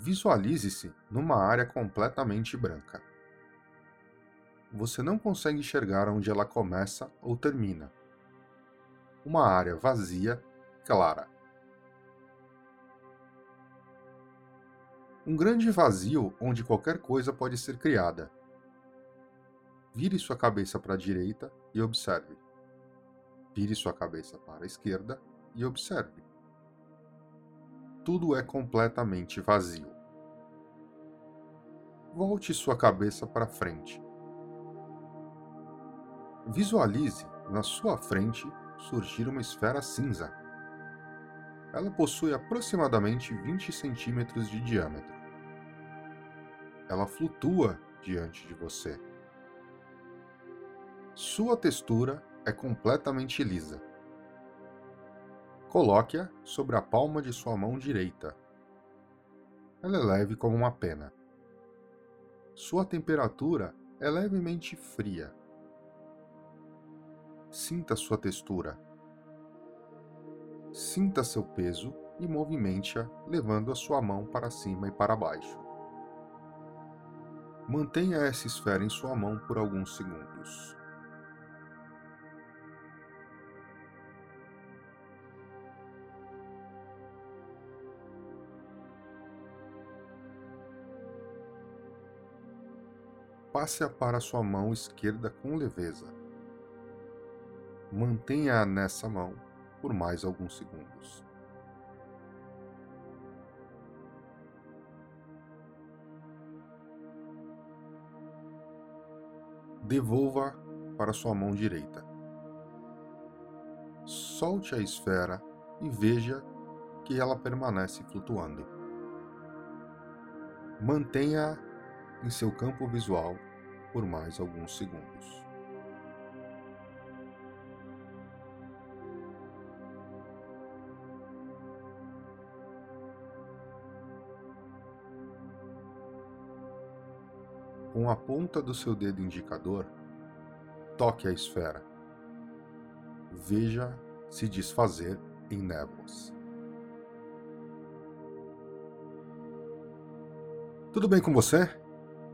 Visualize-se numa área completamente branca. Você não consegue enxergar onde ela começa ou termina. Uma área vazia, clara. Um grande vazio onde qualquer coisa pode ser criada. Vire sua cabeça para a direita e observe. Vire sua cabeça para a esquerda e observe. Tudo é completamente vazio. Volte sua cabeça para frente. Visualize na sua frente surgir uma esfera cinza. Ela possui aproximadamente 20 centímetros de diâmetro. Ela flutua diante de você. Sua textura é completamente lisa. Coloque-a sobre a palma de sua mão direita. Ela é leve como uma pena. Sua temperatura é levemente fria. Sinta sua textura. Sinta seu peso e movimente-a levando a sua mão para cima e para baixo. Mantenha essa esfera em sua mão por alguns segundos. Passe-a para sua mão esquerda com leveza. Mantenha-a nessa mão por mais alguns segundos. Devolva para sua mão direita. Solte a esfera e veja que ela permanece flutuando. Mantenha em seu campo visual por mais alguns segundos. Com a ponta do seu dedo indicador, toque a esfera. Veja se desfazer em névoas. Tudo bem com você?